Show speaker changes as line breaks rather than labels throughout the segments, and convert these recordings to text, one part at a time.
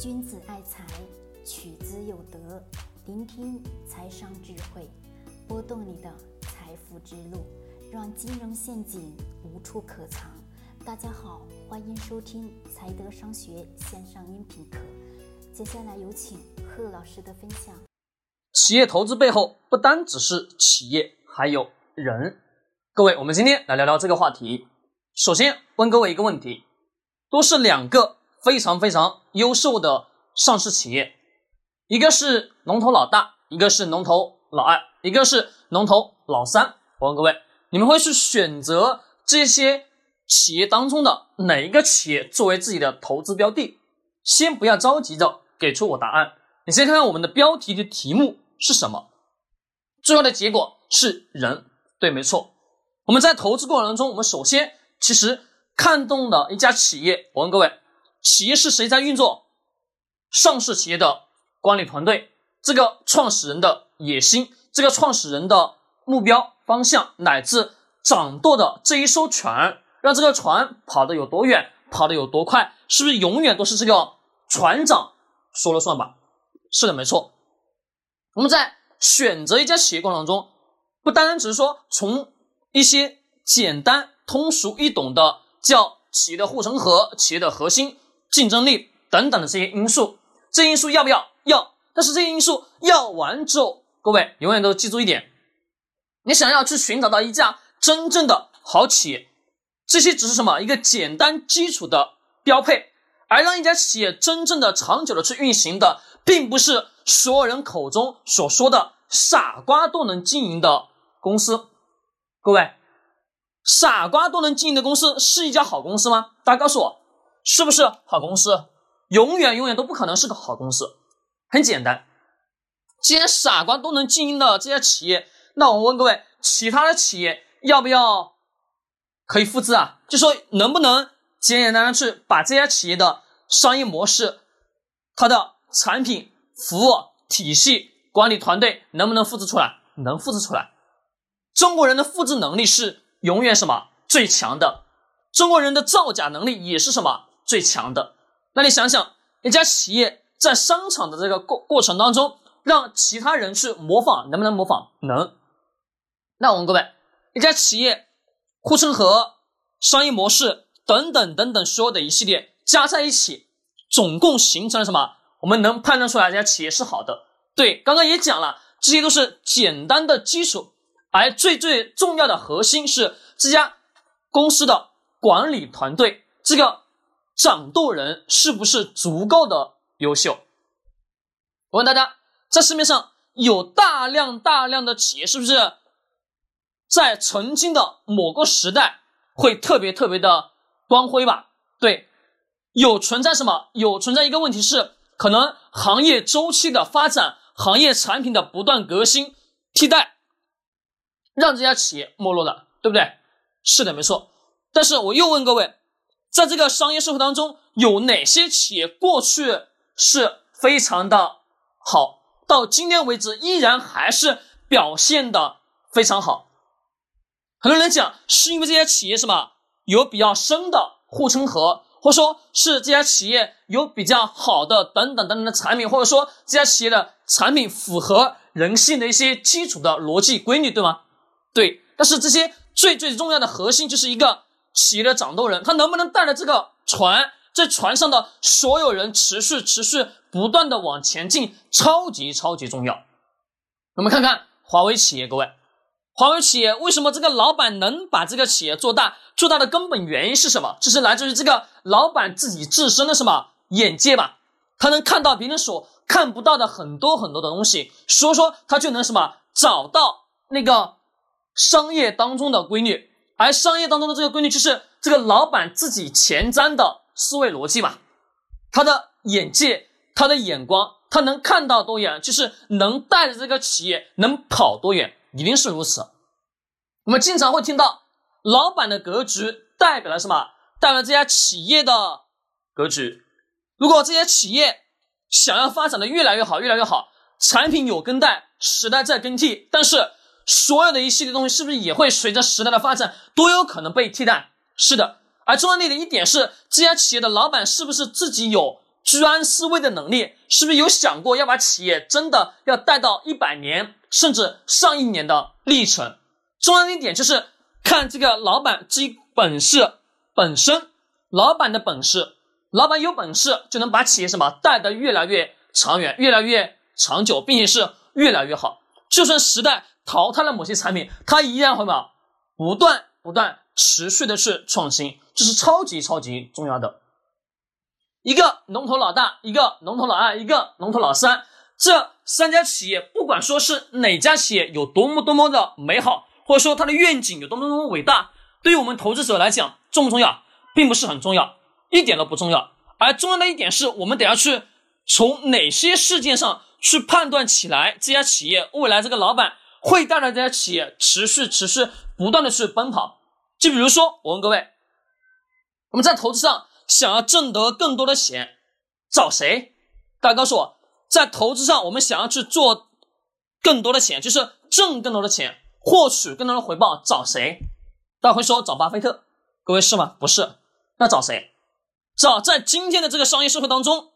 君子爱财，取之有德。聆听财商智慧，拨动你的财富之路，让金融陷阱无处可藏。大家好，欢迎收听财德商学线上音频课。接下来有请贺老师的分享。
企业投资背后不单只是企业，还有人。各位，我们今天来聊聊这个话题。首先问各位一个问题：都是两个非常非常优秀的上市企业，一个是龙头老大，一个是龙头老二，一个是龙头老三。我问各位，你们会去选择这些企业当中的哪一个企业作为自己的投资标的？先不要着急着给出我答案，你先看看我们的标题的题目是什么。最后的结果是人，对，没错。我们在投资过程中，我们首先其实看中的一家企业，我问各位，企业是谁在运作？上市企业的管理团队，这个创始人的野心，这个创始人的目标方向，乃至掌舵的这一艘船，让这个船跑得有多远，跑得有多快，是不是永远都是这个船长说了算吧？是的，没错。我们在选择一家企业过程中，不单单只是说从一些简单、通俗易懂的叫企业的护城河、企业的核心竞争力等等的这些因素，这些因素要不要？要。但是这些因素要完之后，各位永远都记住一点：你想要去寻找到一家真正的好企业，这些只是什么？一个简单基础的标配，而让一家企业真正的长久的去运行的，并不是所有人口中所说的傻瓜都能经营的公司。各位，傻瓜都能经营的公司是一家好公司吗？大家告诉我，是不是好公司？永远永远都不可能是个好公司。很简单，既然傻瓜都能经营的这些企业，那我问各位，其他的企业要不要可以复制啊？就说能不能简简单单去把这家企业的商业模式、它的产品、服务体系、管理团队能不能复制出来？能复制出来。中国人的复制能力是永远什么最强的？中国人的造假能力也是什么最强的？那你想想，一家企业在商场的这个过过程当中，让其他人去模仿，能不能模仿？能。那我们各位，一家企业护城河、商业模式等等等等所有的一系列加在一起，总共形成了什么？我们能判断出来这家企业是好的。对，刚刚也讲了，这些都是简单的基础。而最最重要的核心是这家公司的管理团队，这个掌舵人是不是足够的优秀？我问大家，在市面上有大量大量的企业，是不是在曾经的某个时代会特别特别的光辉吧？对，有存在什么？有存在一个问题是，可能行业周期的发展，行业产品的不断革新替代。让这家企业没落了，对不对？是的，没错。但是我又问各位，在这个商业社会当中，有哪些企业过去是非常的好，到今天为止依然还是表现的非常好？很多人讲是因为这些企业什么有比较深的护城河，或者说是这家企业有比较好的等等等等的产品，或者说这家企业的产品符合人性的一些基础的逻辑规律，对吗？对，但是这些最最重要的核心就是一个企业的掌舵人，他能不能带着这个船，在船上的所有人持续持续不断的往前进，超级超级重要。我们看看华为企业，各位，华为企业为什么这个老板能把这个企业做大？做大的根本原因是什么？就是来自于这个老板自己自身的什么眼界吧？他能看到别人所看不到的很多很多的东西，所以说他就能什么找到那个。商业当中的规律，而商业当中的这个规律就是这个老板自己前瞻的思维逻辑嘛，他的眼界，他的眼光，他能看到多远，就是能带着这个企业能跑多远，一定是如此。我们经常会听到，老板的格局代表了什么？代表这家企业的格局。如果这些企业想要发展的越来越好，越来越好，产品有更代，时代在更替，但是。所有的一系列东西是不是也会随着时代的发展都有可能被替代？是的。而重要的一点是，这家企业的老板是不是自己有居安思危的能力，是不是有想过要把企业真的要带到一百年甚至上亿年的历程？重要的一点就是看这个老板这本事本身，老板的本事，老板有本事就能把企业什么带得越来越长远，越来越长久，并且是越来越好。就算时代淘汰了某些产品，它依然会嘛不断不断持续的去创新，这是超级超级重要的。一个龙头老大，一个龙头老二，一个龙头老三，这三家企业，不管说是哪家企业有多么多么的美好，或者说它的愿景有多么多么伟大，对于我们投资者来讲，重不重要，并不是很重要，一点都不重要。而重要的一点是我们得要去从哪些事件上去判断起来，这家企业未来这个老板会带来这家企业持续持续不断的去奔跑。就比如说，我问各位，我们在投资上。想要挣得更多的钱，找谁？大家告诉我，在投资上，我们想要去做更多的钱，就是挣更多的钱，获取更多的回报，找谁？大家会说找巴菲特，各位是吗？不是，那找谁？找在今天的这个商业社会当中，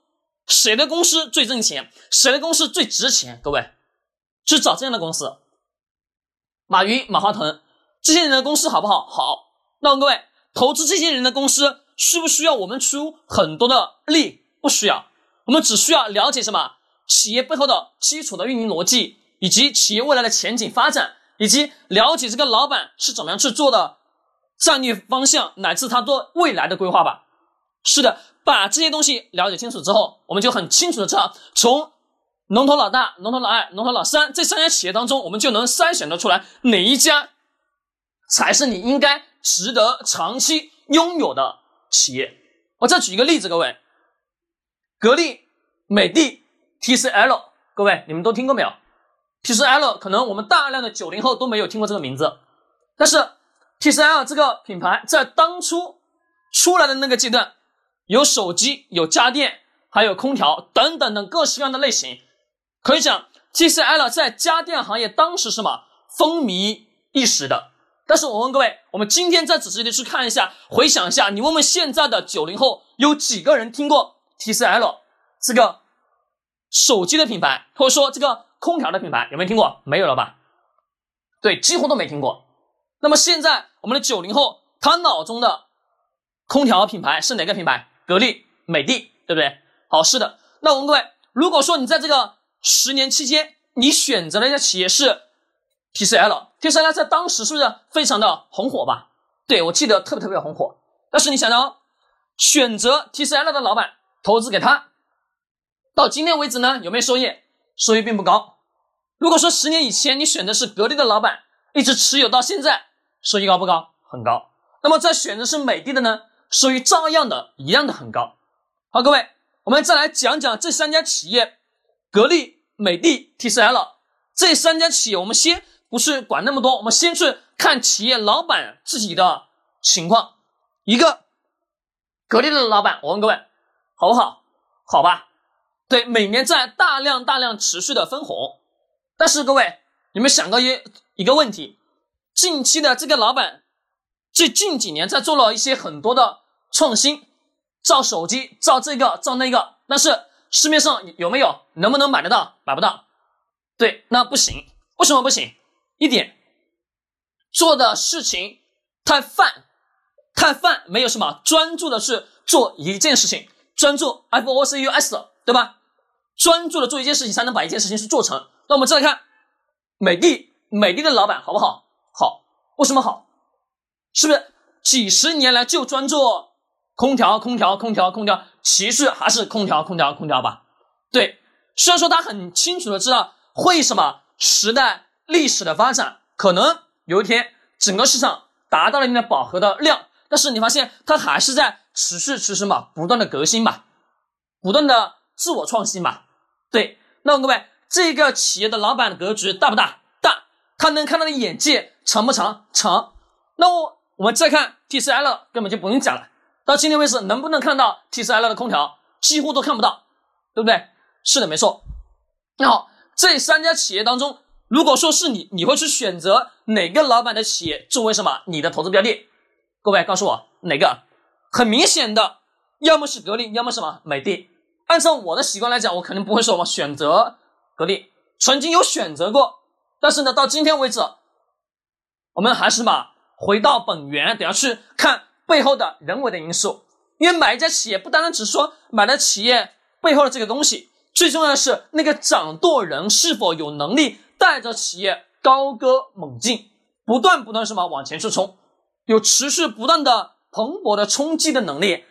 谁的公司最挣钱？谁的公司最值钱？各位，去找这样的公司。马云、马化腾这些人的公司好不好？好。那各位，投资这些人的公司。需不需要我们出很多的力？不需要，我们只需要了解什么企业背后的基础的运营逻辑，以及企业未来的前景发展，以及了解这个老板是怎么样去做的战略方向，乃至他做未来的规划吧。是的，把这些东西了解清楚之后，我们就很清楚的知道，从龙头老大、龙头老二、龙头老三这三家企业当中，我们就能筛选得出来哪一家才是你应该值得长期拥有的。企业，我再举一个例子，各位，格力、美的、TCL，各位你们都听过没有？TCL 可能我们大量的九零后都没有听过这个名字，但是 TCL 这个品牌在当初出来的那个阶段，有手机、有家电、还有空调等等等各式各样的类型，可以讲 TCL 在家电行业当时什么风靡一时的。但是我问各位，我们今天再仔细的去看一下，回想一下，你问问现在的九零后，有几个人听过 TCL 这个手机的品牌，或者说这个空调的品牌，有没有听过？没有了吧？对，几乎都没听过。那么现在我们的九零后，他脑中的空调品牌是哪个品牌？格力、美的，对不对？好，是的。那我问各位，如果说你在这个十年期间，你选择了一家企业是？TCL，TCL 在当时是不是非常的红火吧？对我记得特别特别红火。但是你想到选择 TCL 的老板投资给他，到今天为止呢，有没有收益？收益并不高。如果说十年以前你选的是格力的老板，一直持有到现在，收益高不高？很高。那么再选择是美的的呢，收益照样的一样的很高。好，各位，我们再来讲讲这三家企业：格力、美的、TCL 这三家企业，我们先。不是管那么多，我们先去看企业老板自己的情况。一个格力的老板，我问各位，好不好？好吧。对，每年在大量大量持续的分红。但是各位，你们想过一一个问题？近期的这个老板，这近几年在做了一些很多的创新，造手机，造这个，造那个。但是市面上有没有？能不能买得到？买不到。对，那不行。为什么不行？一点做的事情太泛，太泛，没有什么专注的去做一件事情，专注 F O C U S，对吧？专注的做一件事情，才能把一件事情去做成。那我们再来看美的，美的的老板好不好？好，为什么好？是不是几十年来就专注空调，空调，空调，空调，其实还是空调，空调，空调吧？对，虽然说他很清楚的知道会什么时代。历史的发展可能有一天整个市场达到了一定的饱和的量，但是你发现它还是在持续持续嘛，不断的革新嘛，不断的自我创新嘛。对，那么各位，这个企业的老板的格局大不大？大。他能看到的眼界长不长？长。那我我们再看 TCL，根本就不用讲了。到今天为止，能不能看到 TCL 的空调？几乎都看不到，对不对？是的，没错。那好，这三家企业当中。如果说是你，你会去选择哪个老板的企业作为什么你的投资标的？各位告诉我哪个？很明显的，要么是格力，要么什么美的。按照我的习惯来讲，我肯定不会说嘛选择格力，曾经有选择过，但是呢，到今天为止，我们还是嘛回到本源，等下去看背后的人为的因素。因为买一家企业，不单单只是说买了企业背后的这个东西，最重要的是那个掌舵人是否有能力带着企业高歌猛进，不断不断什么往前去冲，有持续不断的蓬勃的冲击的能力，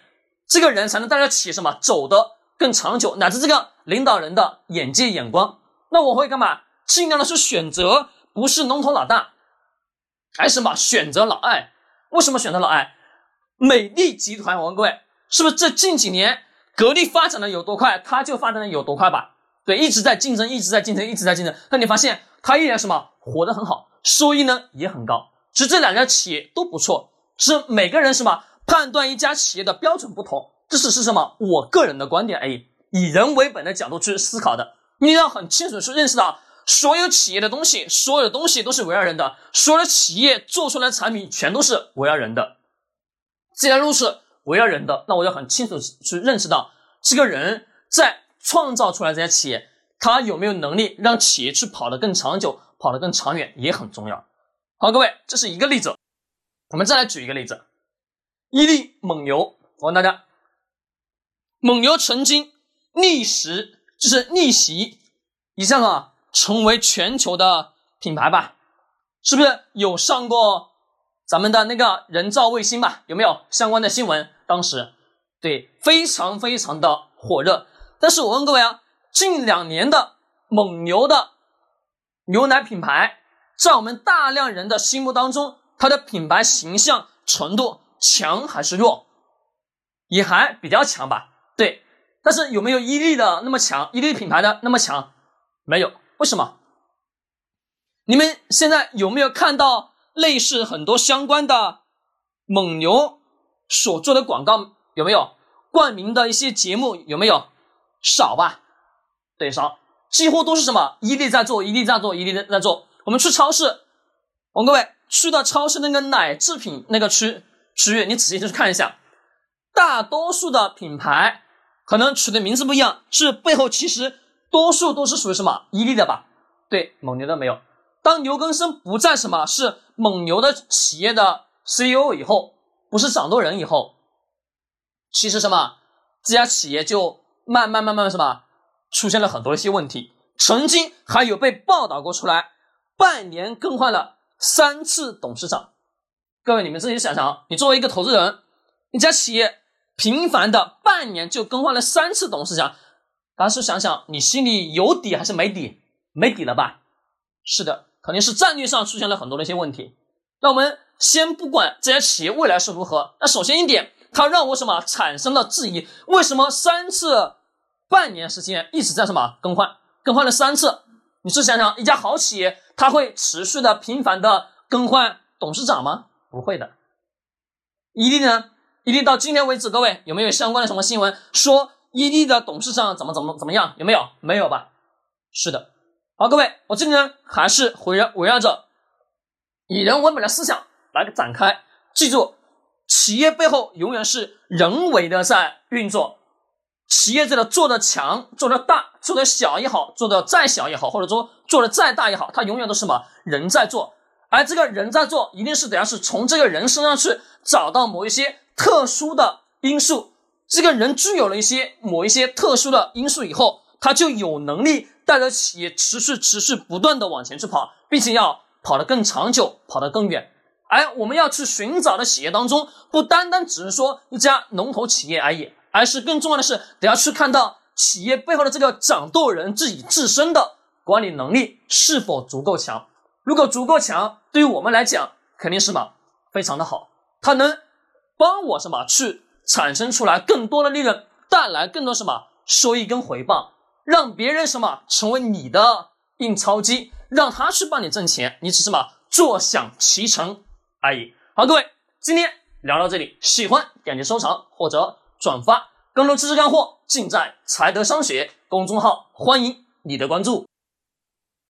这个人才能带着企业什么走得更长久，乃至这个领导人的眼界眼光。那我会干嘛？尽量的是选择不是龙头老大，还是什么选择老二？为什么选择老二？美的集团，我问各位，是不是这近几年格力发展的有多快，它就发展的有多快吧？对，一直在竞争，一直在竞争，一直在竞争。那你发现它依然什么活得很好，收益呢也很高。其实这两家企业都不错，是每个人什么判断一家企业的标准不同，这只是什么我个人的观点而已，以人为本的角度去思考的。你要很清楚去认识到，所有企业的东西，所有的东西都是围绕人的，所有的企业做出来的产品全都是围绕人的。既然如此，围绕人的，那我要很清楚去认识到，这个人在创造出来这家企业，他有没有能力让企业去跑得更长久，跑得更长远，也很重要。好，各位，这是一个例子，我们再来举一个例子，伊利、蒙牛。我问大家，蒙牛曾经逆袭，就是逆袭一项啊，成为全球的品牌吧？是不是有上过？咱们的那个人造卫星吧，有没有相关的新闻？当时对，非常非常的火热。但是我问各位啊，近两年的蒙牛的牛奶品牌，在我们大量人的心目当中，它的品牌形象程度强还是弱？也还比较强吧。对，但是有没有伊利的那么强？伊利品牌的那么强？没有。为什么？你们现在有没有看到？类似很多相关的蒙牛所做的广告有没有冠名的一些节目有没有少吧？对，少，几乎都是什么伊利在做，伊利在做，伊利在做。我们去超市，我们各位去到超市那个奶制品那个区区域，你仔细去看一下，大多数的品牌可能取的名字不一样，是背后其实多数都是属于什么伊利的吧？对，蒙牛的没有。当牛根生不再什么是蒙牛的企业的 CEO 以后，不是掌舵人以后，其实什么这家企业就慢慢慢慢什么出现了很多一些问题，曾经还有被报道过出来，半年更换了三次董事长。各位你们自己想想，你作为一个投资人，一家企业频繁的半年就更换了三次董事长，当时想想你心里有底还是没底？没底了吧？是的。肯定是战略上出现了很多的一些问题。那我们先不管这家企业未来是如何，那首先一点，它让我什么产生了质疑？为什么三次半年时间一直在什么更换？更换了三次，你试想想一家好企业，它会持续的频繁的更换董事长吗？不会的。伊利呢？伊利到今天为止，各位有没有相关的什么新闻说伊利的董事长怎么怎么怎么样？有没有？没有吧？是的。好，各位，我这里呢还是围绕围绕着以人为本的思想来展开。记住，企业背后永远是人为的在运作。企业这个做的强、做的大、做的小也好，做的再小也好，或者说做的再大也好，它永远都是什么人在做。而这个人在做，一定是等下是从这个人身上去找到某一些特殊的因素。这个人具有了一些某一些特殊的因素以后，他就有能力。带着企业持续、持续、不断的往前去跑，并且要跑得更长久，跑得更远。而我们要去寻找的企业当中，不单单只是说一家龙头企业而已，而是更重要的是，得要去看到企业背后的这个掌舵人自己自身的管理能力是否足够强。如果足够强，对于我们来讲，肯定是嘛非常的好，它能帮我什么去产生出来更多的利润，带来更多什么收益跟回报。让别人什么成为你的印钞机，让他去帮你挣钱，你只是嘛坐享其成而已。好，各位，今天聊到这里，喜欢点击收藏或者转发，更多知识干货尽在财德商学公众号，欢迎你的关注。